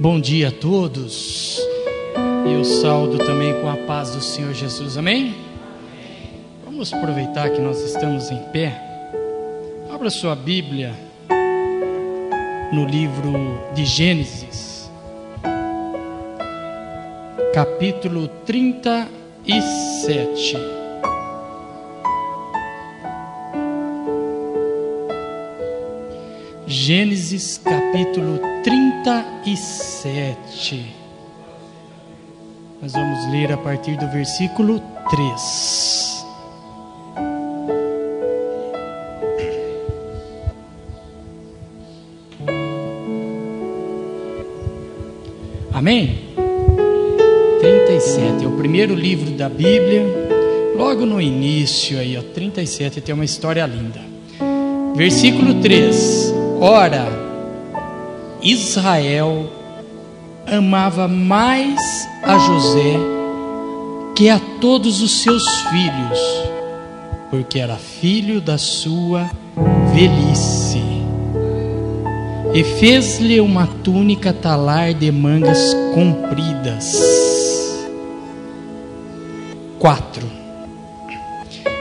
Bom dia a todos. Eu saldo também com a paz do Senhor Jesus. Amém? Vamos aproveitar que nós estamos em pé. Abra sua Bíblia no livro de Gênesis, capítulo 37. Gênesis capítulo 37. Nós vamos ler a partir do versículo 3. Amém? 37 é o primeiro livro da Bíblia. Logo no início aí, ó, 37 tem uma história linda. Versículo 3. Ora, Israel amava mais a José que a todos os seus filhos, porque era filho da sua velhice. E fez-lhe uma túnica talar de mangas compridas. 4.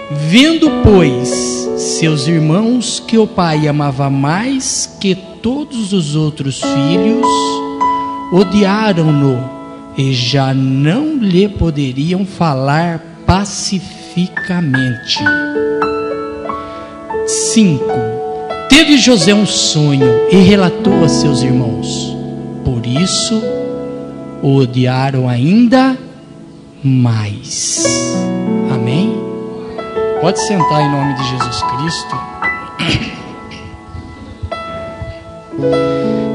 Vendo, pois, seus irmãos que o pai amava mais que todos os outros filhos, odiaram-no e já não lhe poderiam falar pacificamente. 5. Teve José um sonho e relatou a seus irmãos. Por isso o odiaram ainda mais. Amém? Pode sentar em nome de Jesus Cristo.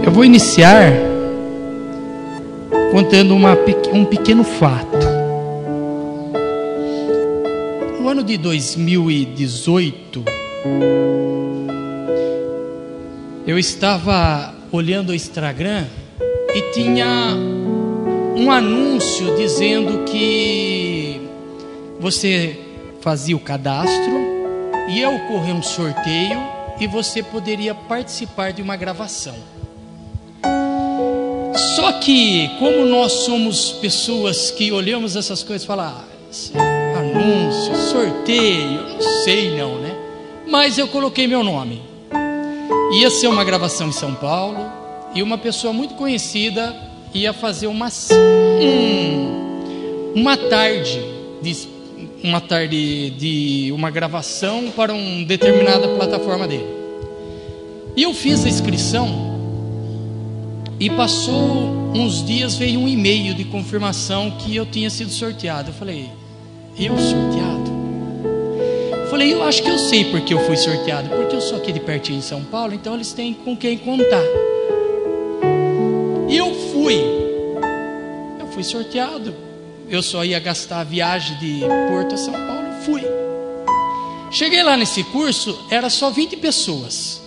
Eu vou iniciar contando uma, um pequeno fato. No ano de 2018, eu estava olhando o Instagram e tinha um anúncio dizendo que você fazia o cadastro, ia ocorrer um sorteio e você poderia participar de uma gravação. Só que, como nós somos pessoas que olhamos essas coisas e falamos, ah, anúncio, sorteio, não sei não, né? Mas eu coloquei meu nome. Ia ser uma gravação em São Paulo e uma pessoa muito conhecida ia fazer uma, um, uma tarde de, uma tarde de uma gravação para uma determinada plataforma dele. E eu fiz a inscrição e passou uns dias, veio um e-mail de confirmação que eu tinha sido sorteado. Eu falei, eu sorteado? Eu falei, eu acho que eu sei porque eu fui sorteado. Porque eu sou aqui de pertinho em São Paulo, então eles têm com quem contar. E eu fui. Eu fui sorteado. Eu só ia gastar a viagem de Porto a São Paulo. Fui. Cheguei lá nesse curso, era só 20 pessoas.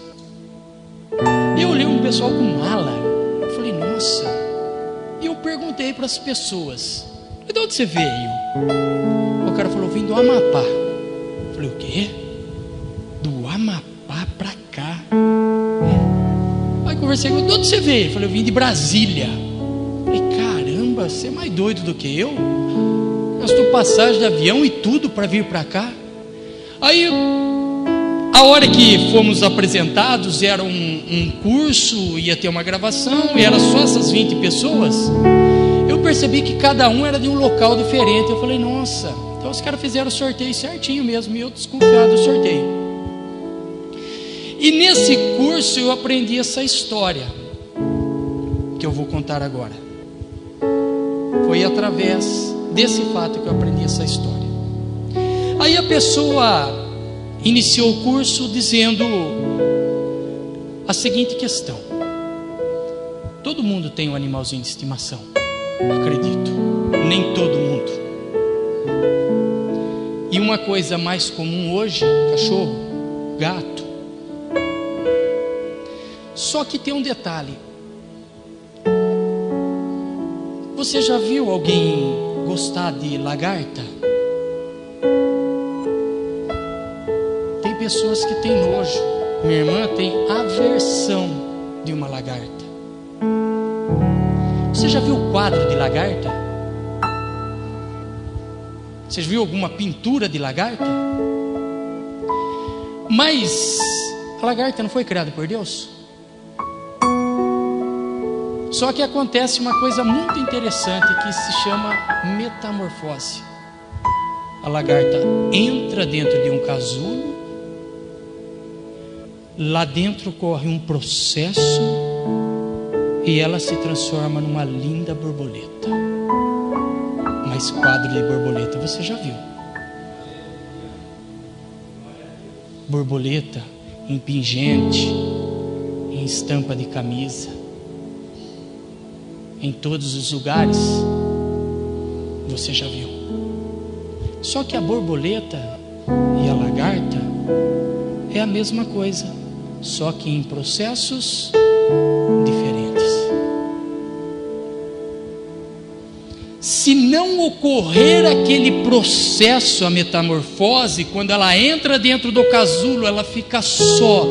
Eu olhei um pessoal com mala nossa. E eu perguntei para as pessoas: de onde você veio? O cara falou: vim do Amapá. Eu falei: o quê? Do Amapá para cá. Aí conversei com ele: de onde você veio? Eu falei: eu vim de Brasília. Caramba, você é mais doido do que eu? Gastou passagem de avião e tudo para vir para cá. Aí a hora que fomos apresentados, era um, um, curso, ia ter uma gravação, e era só essas 20 pessoas. Eu percebi que cada um era de um local diferente. Eu falei, nossa, então os caras fizeram o sorteio certinho mesmo, e eu desconfiado do sorteio. E nesse curso eu aprendi essa história, que eu vou contar agora. Foi através desse fato que eu aprendi essa história. Aí a pessoa iniciou o curso dizendo a seguinte questão: Todo mundo tem um animalzinho de estimação, acredito, nem todo mundo. E uma coisa mais comum hoje: cachorro, gato. Só que tem um detalhe. Você já viu alguém gostar de lagarta? pessoas que têm nojo. Minha irmã tem aversão de uma lagarta. Você já viu o quadro de lagarta? Você viu alguma pintura de lagarta? Mas a lagarta não foi criada por Deus? Só que acontece uma coisa muito interessante que se chama metamorfose. A lagarta entra dentro de um casulo, lá dentro corre um processo e ela se transforma numa linda borboleta. Mas quadro de borboleta você já viu? Borboleta em pingente, em estampa de camisa, em todos os lugares, você já viu. Só que a borboleta e a lagarta é a mesma coisa, só que em processos diferentes. Se não ocorrer aquele processo, a metamorfose, quando ela entra dentro do casulo, ela fica só,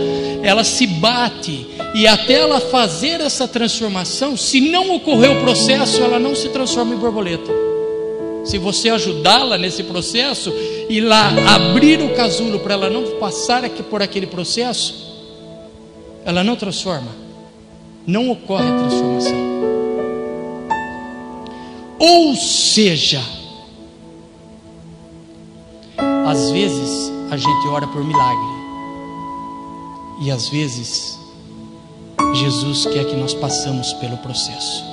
ela se bate, e até ela fazer essa transformação, se não ocorrer o processo, ela não se transforma em borboleta. Se você ajudá-la nesse processo e lá abrir o casulo para ela não passar aqui por aquele processo, ela não transforma, não ocorre a transformação. Ou seja, às vezes a gente ora por milagre, e às vezes Jesus quer que nós passamos pelo processo.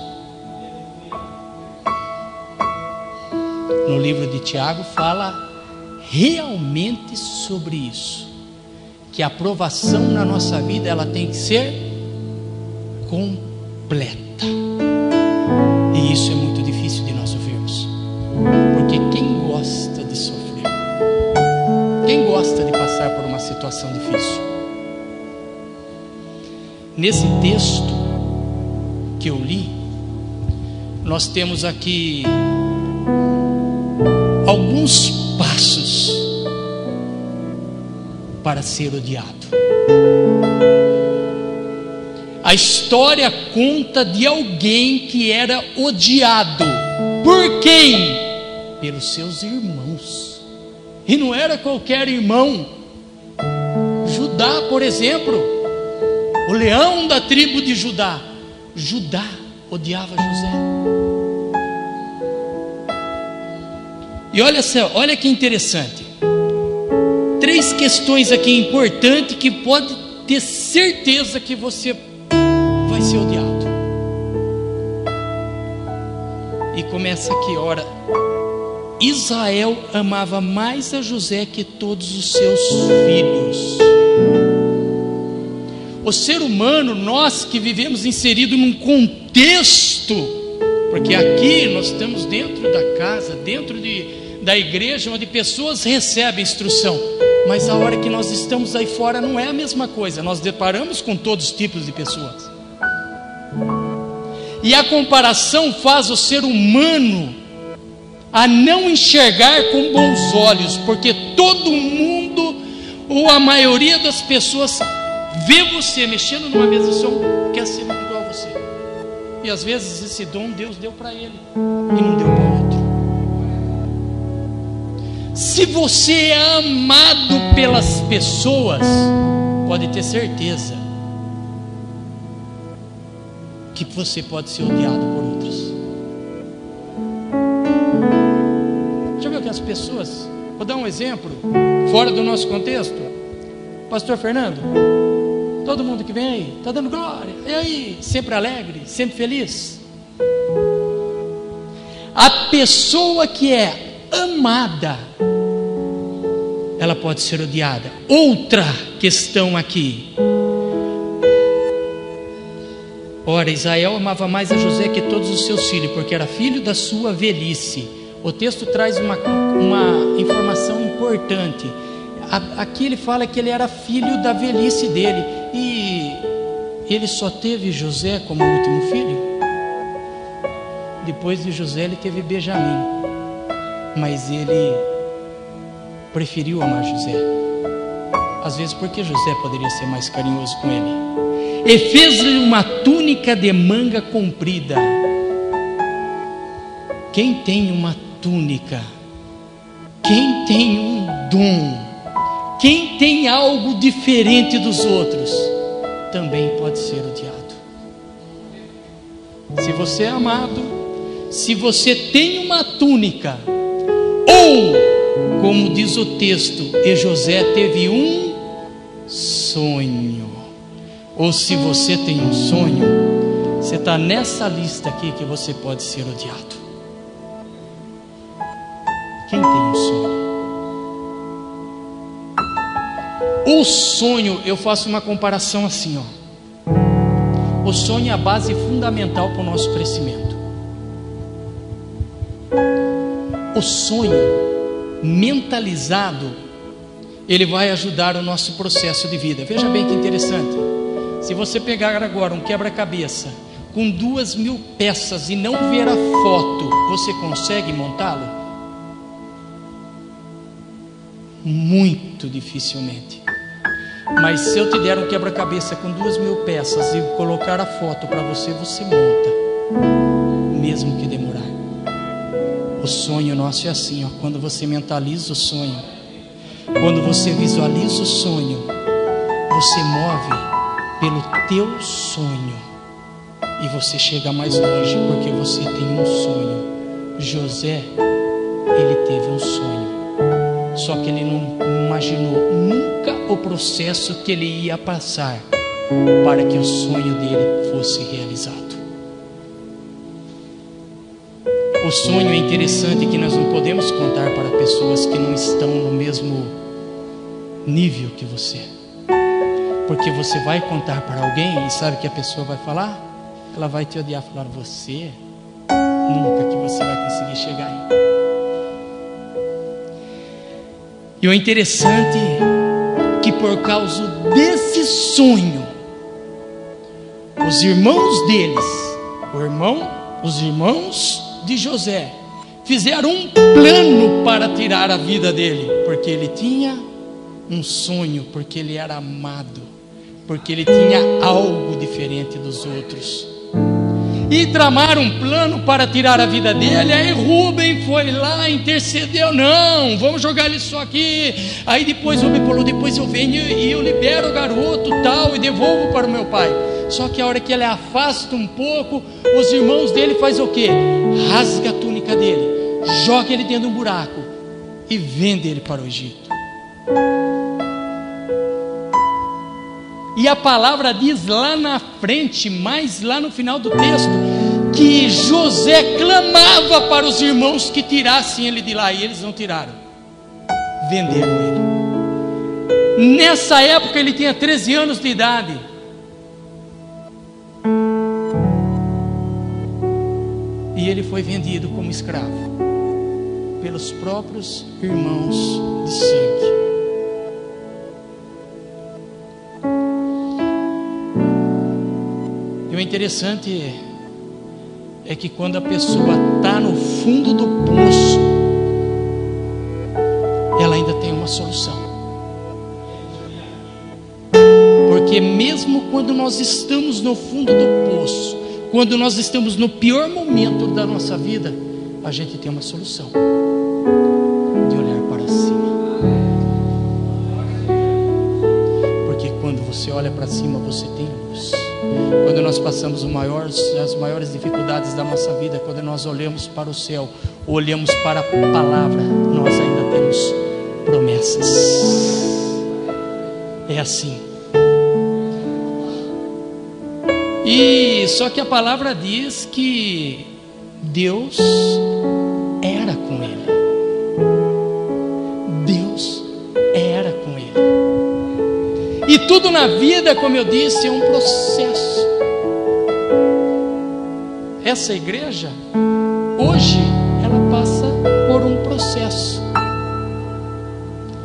No livro de Tiago fala realmente sobre isso, que a aprovação na nossa vida ela tem que ser completa. E isso é muito difícil de nós ouvirmos, porque quem gosta de sofrer, quem gosta de passar por uma situação difícil, Nesse texto que eu li, nós temos aqui alguns passos para ser odiado. A história conta de alguém que era odiado. Por quem? Pelos seus irmãos. E não era qualquer irmão. Judá, por exemplo, o leão da tribo de Judá. Judá odiava José. E olha só, olha que interessante. Três questões aqui importantes que pode ter certeza que você vai ser odiado. E começa aqui, ora. Israel amava mais a José que todos os seus filhos. O ser humano, nós que vivemos inserido num contexto, porque aqui nós estamos dentro da casa, dentro de, da igreja, onde pessoas recebem instrução, mas a hora que nós estamos aí fora não é a mesma coisa, nós deparamos com todos os tipos de pessoas. E a comparação faz o ser humano a não enxergar com bons olhos, porque todo mundo, ou a maioria das pessoas, vê você mexendo numa mesa de som, quer ser igual a você. E às vezes esse dom Deus deu para ele e não deu para outro. Se você é amado pelas pessoas, pode ter certeza que você pode ser odiado por outras. Já viu que as pessoas, vou dar um exemplo, fora do nosso contexto, Pastor Fernando, Todo mundo que vem aí, está dando glória. E aí, sempre alegre, sempre feliz. A pessoa que é amada, ela pode ser odiada. Outra questão aqui. Ora, Israel amava mais a José que todos os seus filhos, porque era filho da sua velhice. O texto traz uma, uma informação importante. Aqui ele fala que ele era filho da velhice dele. E ele só teve José como último filho. Depois de José, ele teve Benjamim. Mas ele preferiu amar José. Às vezes, porque José poderia ser mais carinhoso com ele. E fez-lhe uma túnica de manga comprida. Quem tem uma túnica, quem tem um dom, quem tem algo diferente dos outros, também pode ser odiado. Se você é amado, se você tem uma túnica, ou, como diz o texto, e José teve um sonho, ou se você tem um sonho, você está nessa lista aqui que você pode ser odiado. Quem tem um sonho? O sonho, eu faço uma comparação assim, ó. O sonho é a base fundamental para o nosso crescimento. O sonho mentalizado, ele vai ajudar o nosso processo de vida. Veja bem que interessante. Se você pegar agora um quebra-cabeça com duas mil peças e não ver a foto, você consegue montá-lo? Muito dificilmente. Mas se eu te der um quebra-cabeça com duas mil peças e colocar a foto para você, você monta, mesmo que demorar. O sonho nosso é assim, ó, quando você mentaliza o sonho, quando você visualiza o sonho, você move pelo teu sonho e você chega mais longe porque você tem um sonho. José, ele teve um sonho, só que ele não imaginou nunca o processo que ele ia passar para que o sonho dele fosse realizado. O sonho é interessante que nós não podemos contar para pessoas que não estão no mesmo nível que você. Porque você vai contar para alguém e sabe que a pessoa vai falar? Ela vai te odiar, falar você nunca que você vai conseguir chegar aí. E o interessante que por causa desse sonho, os irmãos deles, o irmão, os irmãos de José, fizeram um plano para tirar a vida dele, porque ele tinha um sonho, porque ele era amado, porque ele tinha algo diferente dos outros e tramaram um plano para tirar a vida dele. Aí Rubem foi lá, intercedeu: não, vamos jogar ele só aqui. Aí depois Rubem falou: depois eu venho e eu libero o garoto tal e devolvo para o meu pai. Só que a hora que ele afasta um pouco, os irmãos dele faz o quê? Rasga a túnica dele, joga ele dentro de um buraco e vende ele para o Egito. E a palavra diz lá na frente, mais lá no final do texto, que José clamava para os irmãos que tirassem ele de lá, e eles não tiraram, venderam ele. Nessa época ele tinha 13 anos de idade. E ele foi vendido como escravo pelos próprios irmãos de sangue. Interessante é que quando a pessoa está no fundo do poço, ela ainda tem uma solução. Porque mesmo quando nós estamos no fundo do poço, quando nós estamos no pior momento da nossa vida, a gente tem uma solução de olhar para cima. Porque quando você olha para cima, você tem. Quando nós passamos as maiores dificuldades da nossa vida, quando nós olhamos para o céu, olhamos para a palavra, nós ainda temos promessas. É assim. E só que a palavra diz que Deus era com ele. Deus era com ele. E tudo na vida, como eu disse, é um processo. Essa igreja, hoje, ela passa por um processo.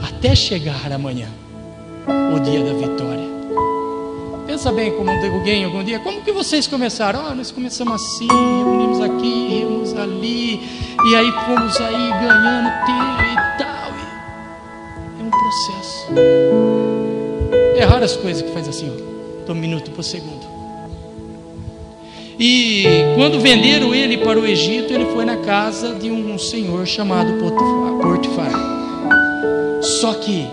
Até chegar amanhã, o dia da vitória. Pensa bem como alguém algum dia, como que vocês começaram? Ah, nós começamos assim, reunimos aqui, reunimos ali, e aí fomos aí ganhando tempo e tal. E... É um processo. É raras coisas que faz assim, ó, um minuto por segundo. E quando venderam ele para o Egito, ele foi na casa de um senhor chamado Potifar. Só que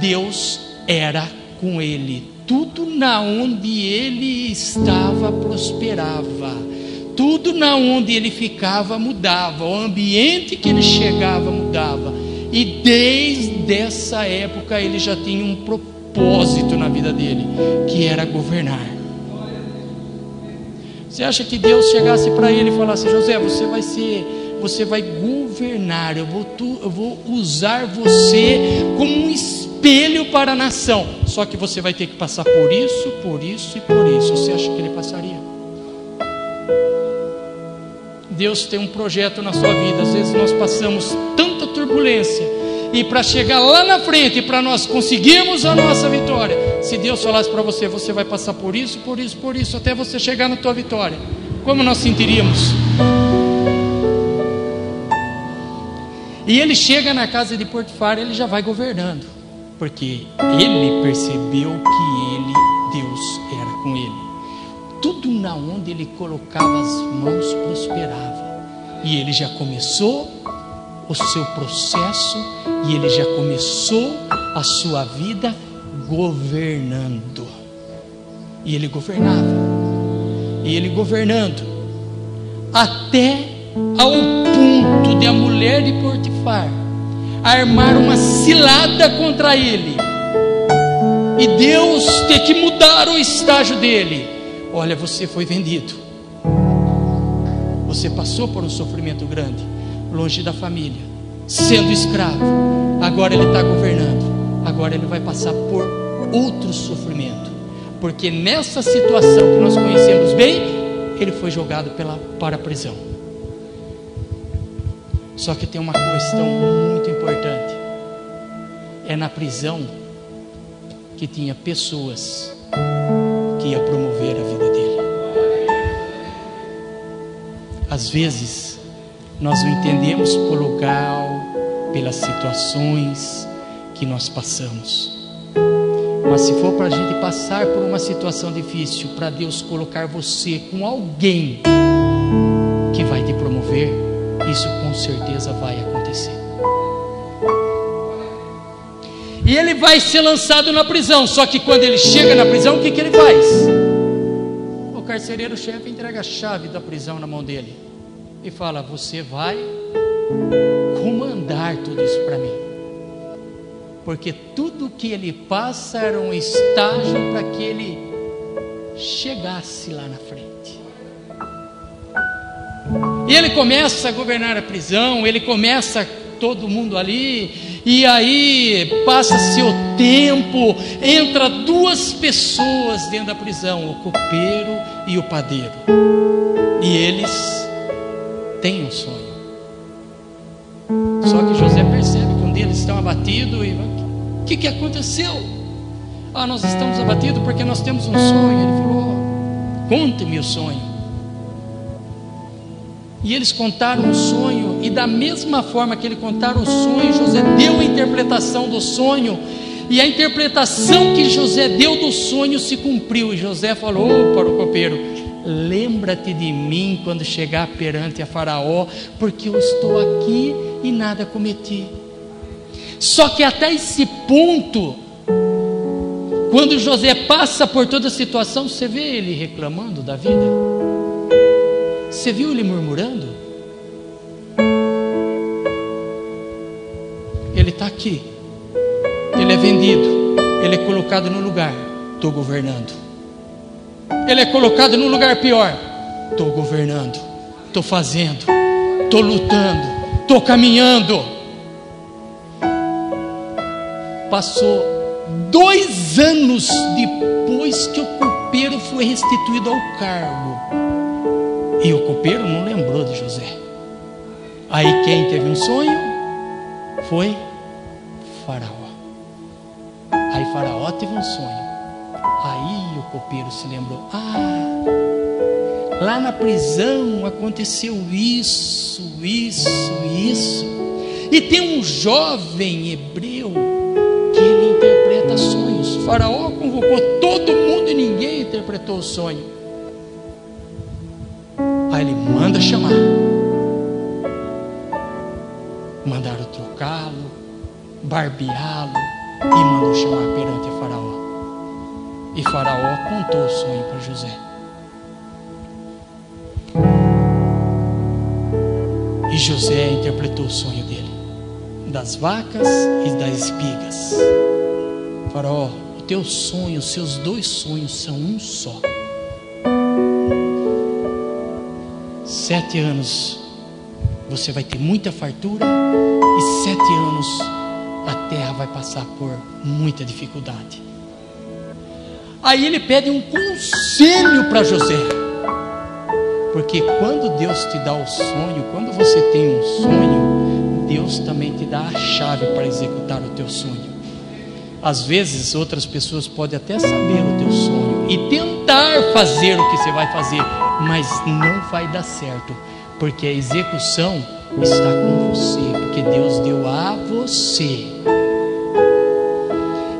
Deus era com ele. Tudo na onde ele estava prosperava. Tudo na onde ele ficava mudava. O ambiente que ele chegava mudava. E desde essa época ele já tinha um propósito na vida dele, que era governar. Você acha que Deus chegasse para ele e falasse: José, você vai ser, você vai governar, eu vou, tu, eu vou usar você como um espelho para a nação. Só que você vai ter que passar por isso, por isso e por isso. Você acha que ele passaria? Deus tem um projeto na sua vida. Às vezes nós passamos tanta turbulência e para chegar lá na frente, para nós conseguirmos a nossa vitória, se Deus falasse para você, você vai passar por isso, por isso, por isso, até você chegar na tua vitória, como nós sentiríamos? E ele chega na casa de Portifar, ele já vai governando, porque ele percebeu que ele, Deus, era com ele. Tudo na onde ele colocava as mãos prosperava. E ele já começou o seu processo e ele já começou a sua vida governando. E ele governava. E ele governando até ao ponto de a mulher de Portifar armar uma cilada contra ele. E Deus ter que mudar o estágio dele. Olha, você foi vendido. Você passou por um sofrimento grande longe da família, sendo escravo. Agora ele está governando. Agora ele vai passar por outro sofrimento. Porque nessa situação que nós conhecemos bem, ele foi jogado pela, para a prisão. Só que tem uma questão muito importante. É na prisão que tinha pessoas que ia promover a vida dele. Às vezes, nós o entendemos por lugar, pelas situações que nós passamos. Mas se for para a gente passar por uma situação difícil, para Deus colocar você com alguém que vai te promover, isso com certeza vai acontecer. E ele vai ser lançado na prisão. Só que quando ele chega na prisão, o que, que ele faz? O carcereiro-chefe entrega a chave da prisão na mão dele e fala: Você vai comandar tudo isso para mim. Porque tudo que ele passa era um estágio para que ele chegasse lá na frente. E ele começa a governar a prisão, ele começa todo mundo ali, e aí passa-se o tempo, entra duas pessoas dentro da prisão, o copeiro e o padeiro. E eles tem um sonho. Só que José percebe que um deles está abatido e o que, que aconteceu? Ah, nós estamos abatidos porque nós temos um sonho. Ele falou: conte-me o sonho. E eles contaram o sonho, e da mesma forma que ele contaram o sonho, José deu a interpretação do sonho, e a interpretação que José deu do sonho se cumpriu. E José falou para o copeiro: Lembra-te de mim quando chegar perante a Faraó, porque eu estou aqui e nada cometi. Só que até esse ponto, quando José passa por toda a situação, você vê ele reclamando da vida? Você viu ele murmurando? Ele está aqui, ele é vendido, ele é colocado no lugar, estou governando ele é colocado num lugar pior. Estou governando, estou fazendo, estou lutando, estou caminhando. Passou dois anos depois que o copeiro foi restituído ao cargo. E o copeiro não lembrou de José. Aí quem teve um sonho foi Faraó. Aí Faraó teve um sonho. Aí o copeiro se lembrou: ah, lá na prisão aconteceu isso, isso, isso. E tem um jovem hebreu que ele interpreta sonhos. O faraó convocou todo mundo e ninguém interpretou o sonho. Lá ele manda chamar. Mandaram trocá-lo, barbeá-lo e mandou chamar perante Faraó. E Faraó contou o sonho para José. E José interpretou o sonho dele, das vacas e das espigas. Faraó, o teu sonho, os seus dois sonhos são um só. Sete anos você vai ter muita fartura, e sete anos a terra vai passar por muita dificuldade. Aí ele pede um conselho para José. Porque quando Deus te dá o sonho, quando você tem um sonho, Deus também te dá a chave para executar o teu sonho. Às vezes outras pessoas podem até saber o teu sonho e tentar fazer o que você vai fazer, mas não vai dar certo, porque a execução está com você, porque Deus deu a você.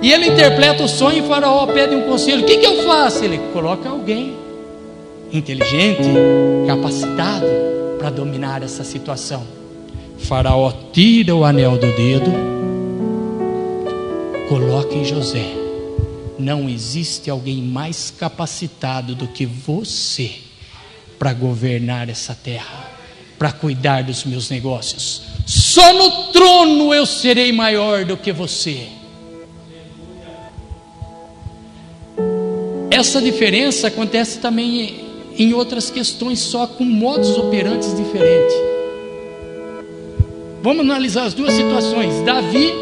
E ele interpreta o sonho e faraó pede um conselho. O que, que eu faço? Ele coloca alguém inteligente, capacitado para dominar essa situação. Faraó tira o anel do dedo, coloca em José. Não existe alguém mais capacitado do que você para governar essa terra, para cuidar dos meus negócios. Só no trono eu serei maior do que você. Essa diferença acontece também em outras questões, só com modos operantes diferentes. Vamos analisar as duas situações. Davi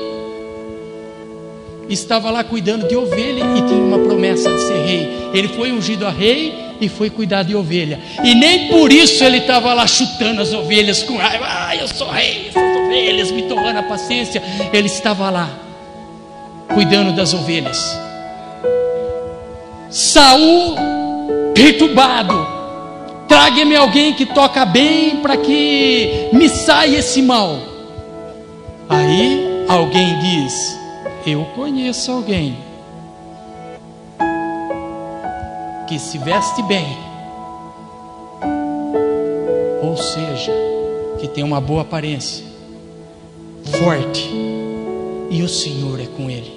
estava lá cuidando de ovelha e tinha uma promessa de ser rei. Ele foi ungido a rei e foi cuidar de ovelha. E nem por isso ele estava lá chutando as ovelhas com raiva. Ah, eu sou rei, essas ovelhas me tornando a paciência. Ele estava lá cuidando das ovelhas. Saul perturbado. Traga-me alguém que toca bem para que me saia esse mal. Aí alguém diz: Eu conheço alguém que se veste bem, ou seja, que tem uma boa aparência, forte, e o Senhor é com ele.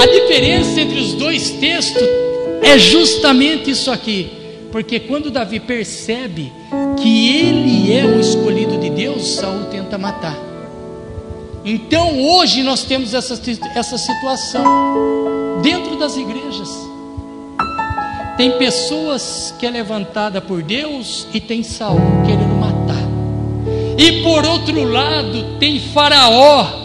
A diferença entre os dois textos é justamente isso aqui. Porque quando Davi percebe que ele é o escolhido de Deus, Saul tenta matar. Então hoje nós temos essa, essa situação dentro das igrejas. Tem pessoas que é levantada por Deus e tem Saul querendo matar. E por outro lado, tem Faraó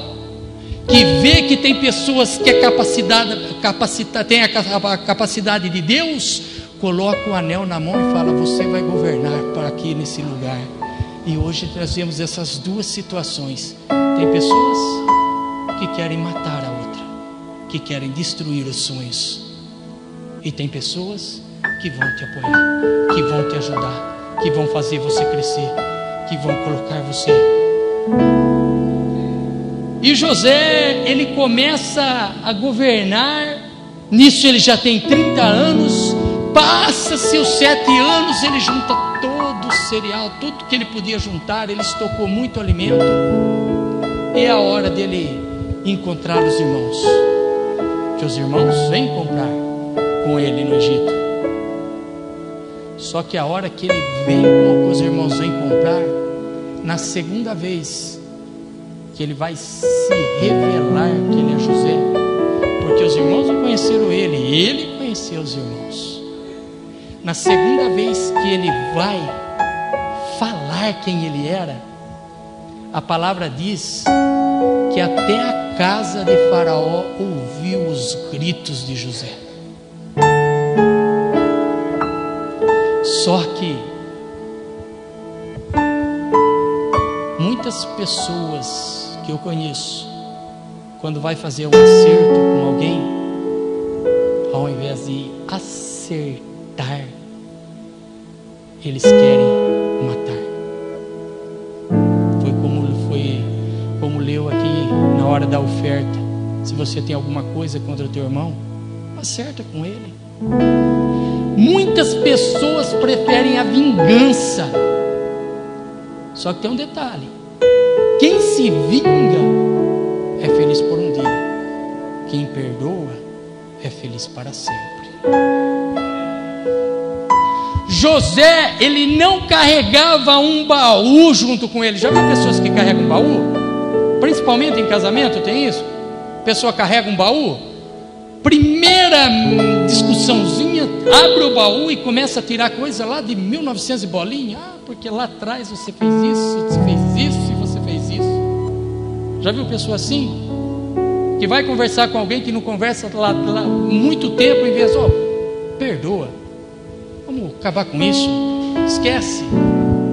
que vê que tem pessoas que é capacidade, capacita, tem a capacidade de Deus, coloca o anel na mão e fala: Você vai governar para aqui nesse lugar. E hoje trazemos essas duas situações. Tem pessoas que querem matar a outra, que querem destruir os sonhos. E tem pessoas que vão te apoiar, que vão te ajudar, que vão fazer você crescer, que vão colocar você e José, ele começa a governar, nisso ele já tem 30 anos, passa seus sete anos, ele junta todo o cereal, tudo que ele podia juntar, ele estocou muito alimento, é a hora dele encontrar os irmãos, que os irmãos vêm comprar com ele no Egito. Só que a hora que ele vem, com os irmãos vêm comprar, na segunda vez, que ele vai se revelar que ele é José, porque os irmãos não conheceram ele, ele conheceu os irmãos. Na segunda vez que ele vai falar quem ele era, a palavra diz que até a casa de Faraó ouviu os gritos de José. Só que muitas pessoas que eu conheço, quando vai fazer um acerto com alguém, ao invés de acertar, eles querem matar. Foi como foi como leu aqui na hora da oferta. Se você tem alguma coisa contra o teu irmão, acerta com ele. Muitas pessoas preferem a vingança. Só que tem um detalhe: se vinga é feliz por um dia, quem perdoa é feliz para sempre. José, ele não carregava um baú junto com ele. Já viu pessoas que carregam um baú? Principalmente em casamento, tem isso? Pessoa carrega um baú. Primeira discussãozinha, abre o baú e começa a tirar coisa lá de 1900 e bolinha. Ah, porque lá atrás você fez isso, você fez isso Já viu pessoa assim? Que vai conversar com alguém que não conversa lá, lá muito tempo e vez, oh, perdoa. Vamos acabar com isso. Esquece.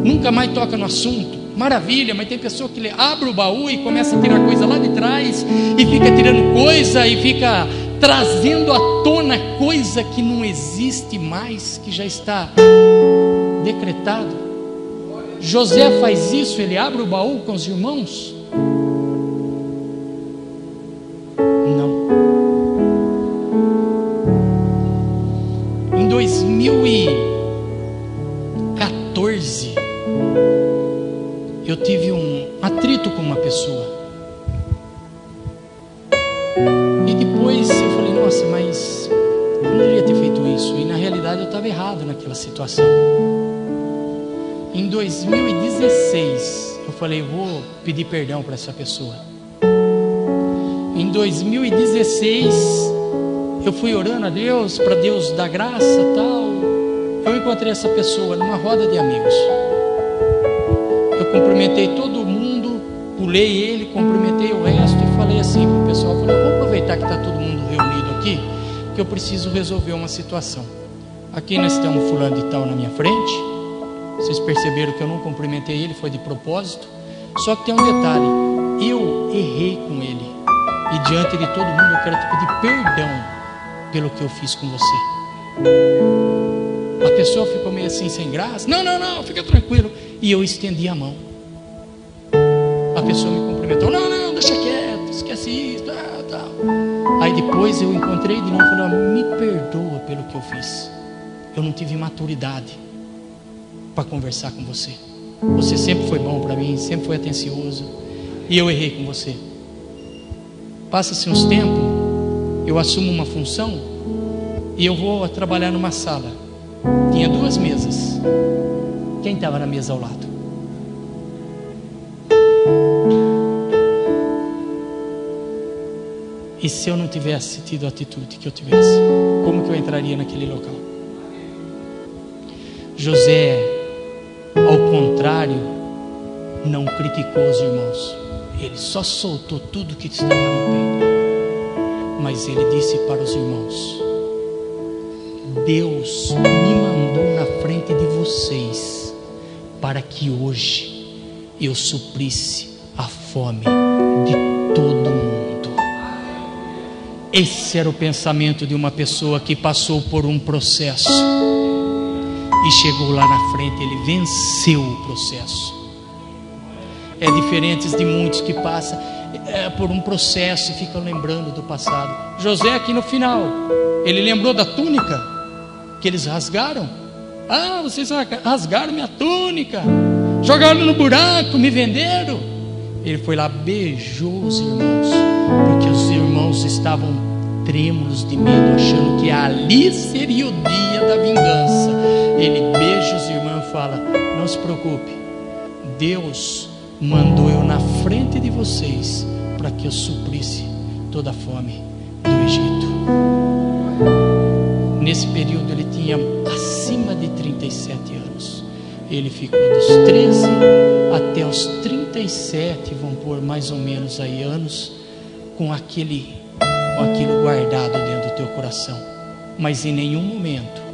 Nunca mais toca no assunto. Maravilha, mas tem pessoa que abre o baú e começa a tirar coisa lá de trás e fica tirando coisa e fica trazendo à tona coisa que não existe mais, que já está decretado. José faz isso, ele abre o baú com os irmãos. Pedir perdão para essa pessoa. Em 2016, eu fui orando a Deus, para Deus dar graça tal. Eu encontrei essa pessoa numa roda de amigos. Eu cumprimentei todo mundo, pulei ele, cumprimentei o resto e falei assim para o pessoal: falei, vou aproveitar que está todo mundo reunido aqui, que eu preciso resolver uma situação. Aqui nós temos fulano de tal na minha frente vocês perceberam que eu não cumprimentei ele, foi de propósito. Só que tem um detalhe: eu errei com ele. E diante de todo mundo eu quero te pedir perdão pelo que eu fiz com você. A pessoa ficou meio assim sem graça. Não, não, não, fica tranquilo. E eu estendi a mão. A pessoa me cumprimentou. Não, não, deixa quieto, esquece isso. Tal, tal. Aí depois eu encontrei de novo e falei: me perdoa pelo que eu fiz. Eu não tive maturidade para conversar com você. Você sempre foi bom para mim, sempre foi atencioso. E eu errei com você. Passa-se uns tempos, eu assumo uma função e eu vou trabalhar numa sala. Tinha duas mesas. Quem estava na mesa ao lado? E se eu não tivesse tido a atitude que eu tivesse, como que eu entraria naquele local? José contrário, não criticou os irmãos. Ele só soltou tudo que estava no peito. Mas ele disse para os irmãos: Deus me mandou na frente de vocês para que hoje eu suprisse a fome de todo mundo. Esse era o pensamento de uma pessoa que passou por um processo e chegou lá na frente, ele venceu o processo. É diferente de muitos que passam é, por um processo e ficam lembrando do passado. José, aqui no final, ele lembrou da túnica que eles rasgaram. Ah, vocês rasgaram minha túnica, jogaram no buraco, me venderam. Ele foi lá, beijou os irmãos, porque os irmãos estavam trêmulos de medo, achando que ali seria o dia da vingança. Ele beija os irmãos e fala: Não se preocupe, Deus mandou eu na frente de vocês para que eu suprisse toda a fome do Egito. Nesse período ele tinha acima de 37 anos. Ele ficou dos 13 até os 37, vão por mais ou menos aí anos, com aquele com aquilo guardado dentro do teu coração. Mas em nenhum momento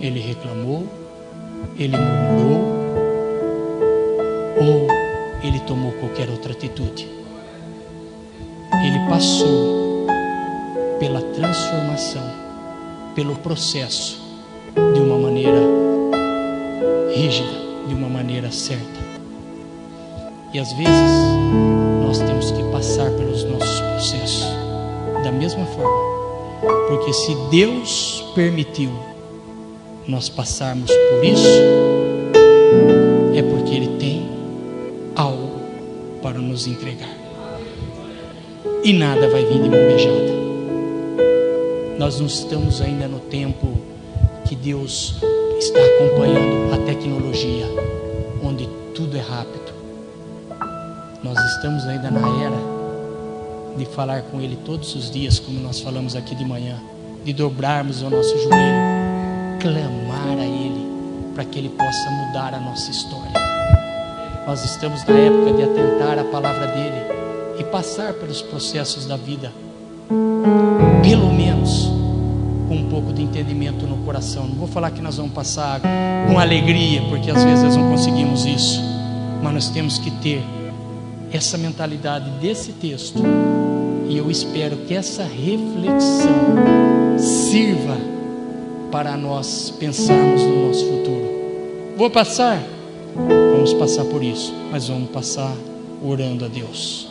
ele reclamou, ele murmurou, ou ele tomou qualquer outra atitude. Ele passou pela transformação, pelo processo, de uma maneira rígida, de uma maneira certa. E às vezes nós temos que passar pelos nossos processos da mesma forma, porque se Deus permitiu nós passarmos por isso, é porque Ele tem algo para nos entregar. E nada vai vir de mão beijada. Nós não estamos ainda no tempo que Deus está acompanhando a tecnologia, onde tudo é rápido. Nós estamos ainda na era de falar com Ele todos os dias, como nós falamos aqui de manhã, de dobrarmos o nosso joelho, clamar a Ele, para que Ele possa mudar a nossa história. Nós estamos na época de atentar a palavra dEle e passar pelos processos da vida, pelo menos com um pouco de entendimento no coração. Não vou falar que nós vamos passar com alegria, porque às vezes não conseguimos isso, mas nós temos que ter essa mentalidade desse texto e eu espero que essa reflexão sirva para nós pensarmos no nosso futuro. Vou passar? Vamos passar por isso, mas vamos passar orando a Deus,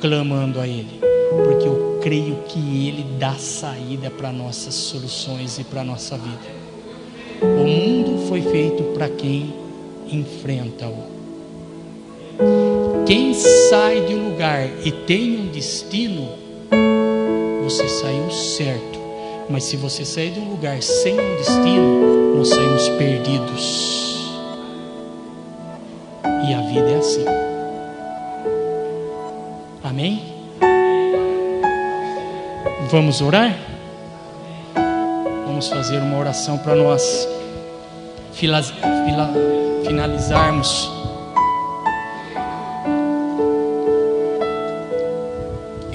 clamando a Ele, porque eu creio que Ele dá saída para nossas soluções e para nossa vida. O mundo foi feito para quem enfrenta-o. Quem sai de um lugar e tem um destino, você saiu certo. Mas se você sair de um lugar sem um destino, nós saímos perdidos. E a vida é assim. Amém? Vamos orar? Vamos fazer uma oração para nós finalizarmos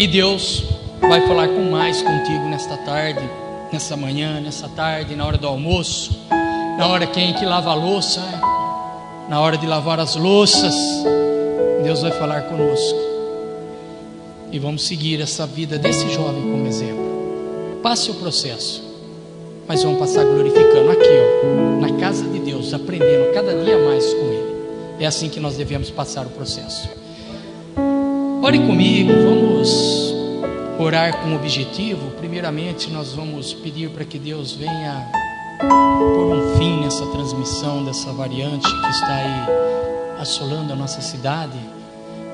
E Deus vai falar com mais contigo nesta tarde, nessa manhã, nessa tarde, na hora do almoço, na hora quem que lava a louça, na hora de lavar as louças. Deus vai falar conosco. E vamos seguir essa vida desse jovem como exemplo. Passe o processo, mas vamos passar glorificando aqui, ó, na casa de Deus, aprendendo cada dia mais com Ele. É assim que nós devemos passar o processo. Ore comigo, vamos orar com objetivo. Primeiramente, nós vamos pedir para que Deus venha por um fim nessa transmissão dessa variante que está aí assolando a nossa cidade.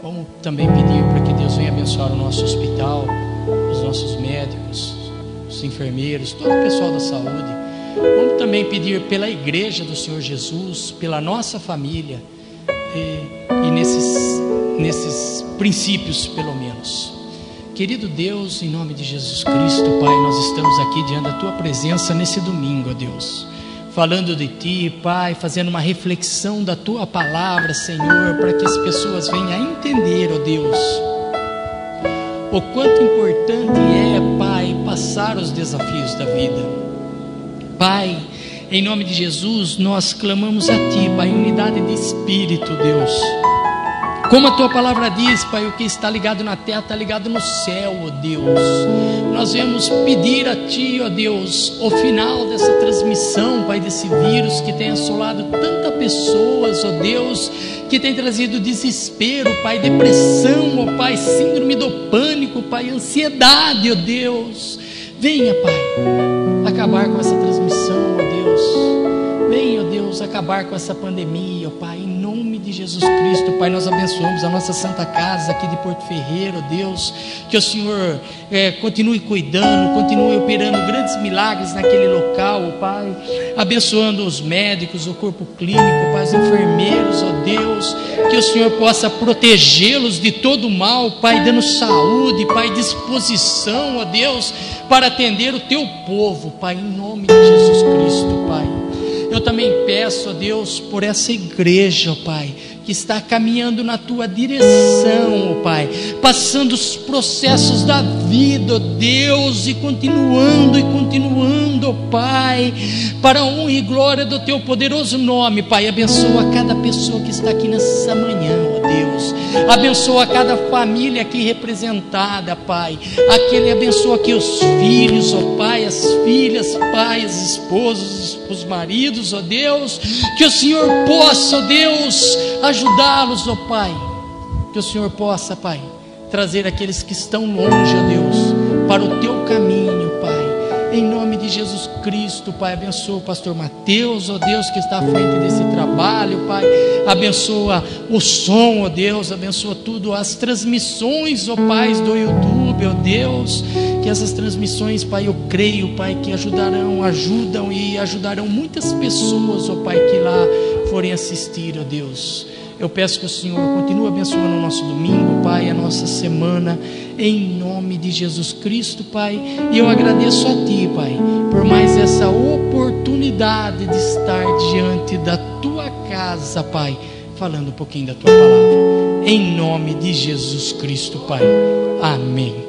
Vamos também pedir para que Deus venha abençoar o nosso hospital, os nossos médicos, os enfermeiros, todo o pessoal da saúde. Vamos também pedir pela igreja do Senhor Jesus, pela nossa família e, e nesses nesses princípios, pelo menos. Querido Deus, em nome de Jesus Cristo, Pai, nós estamos aqui diante da Tua presença nesse domingo, ó Deus. Falando de Ti, Pai, fazendo uma reflexão da Tua palavra, Senhor, para que as pessoas venham a entender, ó Deus, o quanto importante é, Pai, passar os desafios da vida. Pai, em nome de Jesus, nós clamamos a Ti, Pai, unidade de espírito, Deus como a tua palavra diz, Pai, o que está ligado na terra está ligado no céu, ó Deus. Nós vamos pedir a Ti, ó Deus, o final dessa transmissão, Pai, desse vírus que tem assolado tantas pessoas, ó Deus, que tem trazido desespero, Pai, depressão, ó Pai, síndrome do pânico, Pai, ansiedade, ó Deus. Venha, Pai, acabar com essa transmissão, ó Deus. Venha, ó Deus, acabar com essa pandemia, ó Pai, de Jesus Cristo, Pai, nós abençoamos a nossa Santa Casa aqui de Porto Ferreiro, Deus, que o Senhor é, continue cuidando, continue operando grandes milagres naquele local, Pai, abençoando os médicos, o corpo clínico, Pai, os enfermeiros, ó Deus, que o Senhor possa protegê-los de todo mal, Pai, dando saúde, Pai, disposição, ó Deus, para atender o teu povo, Pai, em nome de Jesus Cristo, Pai. Eu também peço a Deus por essa igreja, ó Pai, que está caminhando na tua direção, ó Pai, passando os processos da vida, ó Deus, e continuando e continuando, ó Pai, para honra e glória do teu poderoso nome, Pai. Abençoa cada pessoa que está aqui nessa manhã, ó Deus. Abençoa cada família aqui representada, Pai. Aquele abençoa aqui os filhos, ó Pai, as filhas, Pai, as esposas, os maridos, ó Deus. Que o Senhor possa, ó Deus, ajudá-los, ó Pai. Que o Senhor possa, Pai, trazer aqueles que estão longe, ó Deus, para o teu caminho, de Jesus Cristo, Pai, abençoa o pastor Mateus, ó Deus, que está à frente desse trabalho, Pai. Abençoa o som, ó Deus, abençoa tudo, as transmissões, ó Pai, do YouTube, ó Deus. Que essas transmissões, Pai, eu creio, Pai, que ajudarão, ajudam e ajudarão muitas pessoas, ó Pai, que lá forem assistir, ó Deus. Eu peço que o Senhor continue abençoando o nosso domingo, Pai, a nossa semana, em nome de Jesus Cristo, Pai. E eu agradeço a Ti, Pai, por mais essa oportunidade de estar diante da Tua casa, Pai, falando um pouquinho da Tua palavra. Em nome de Jesus Cristo, Pai. Amém.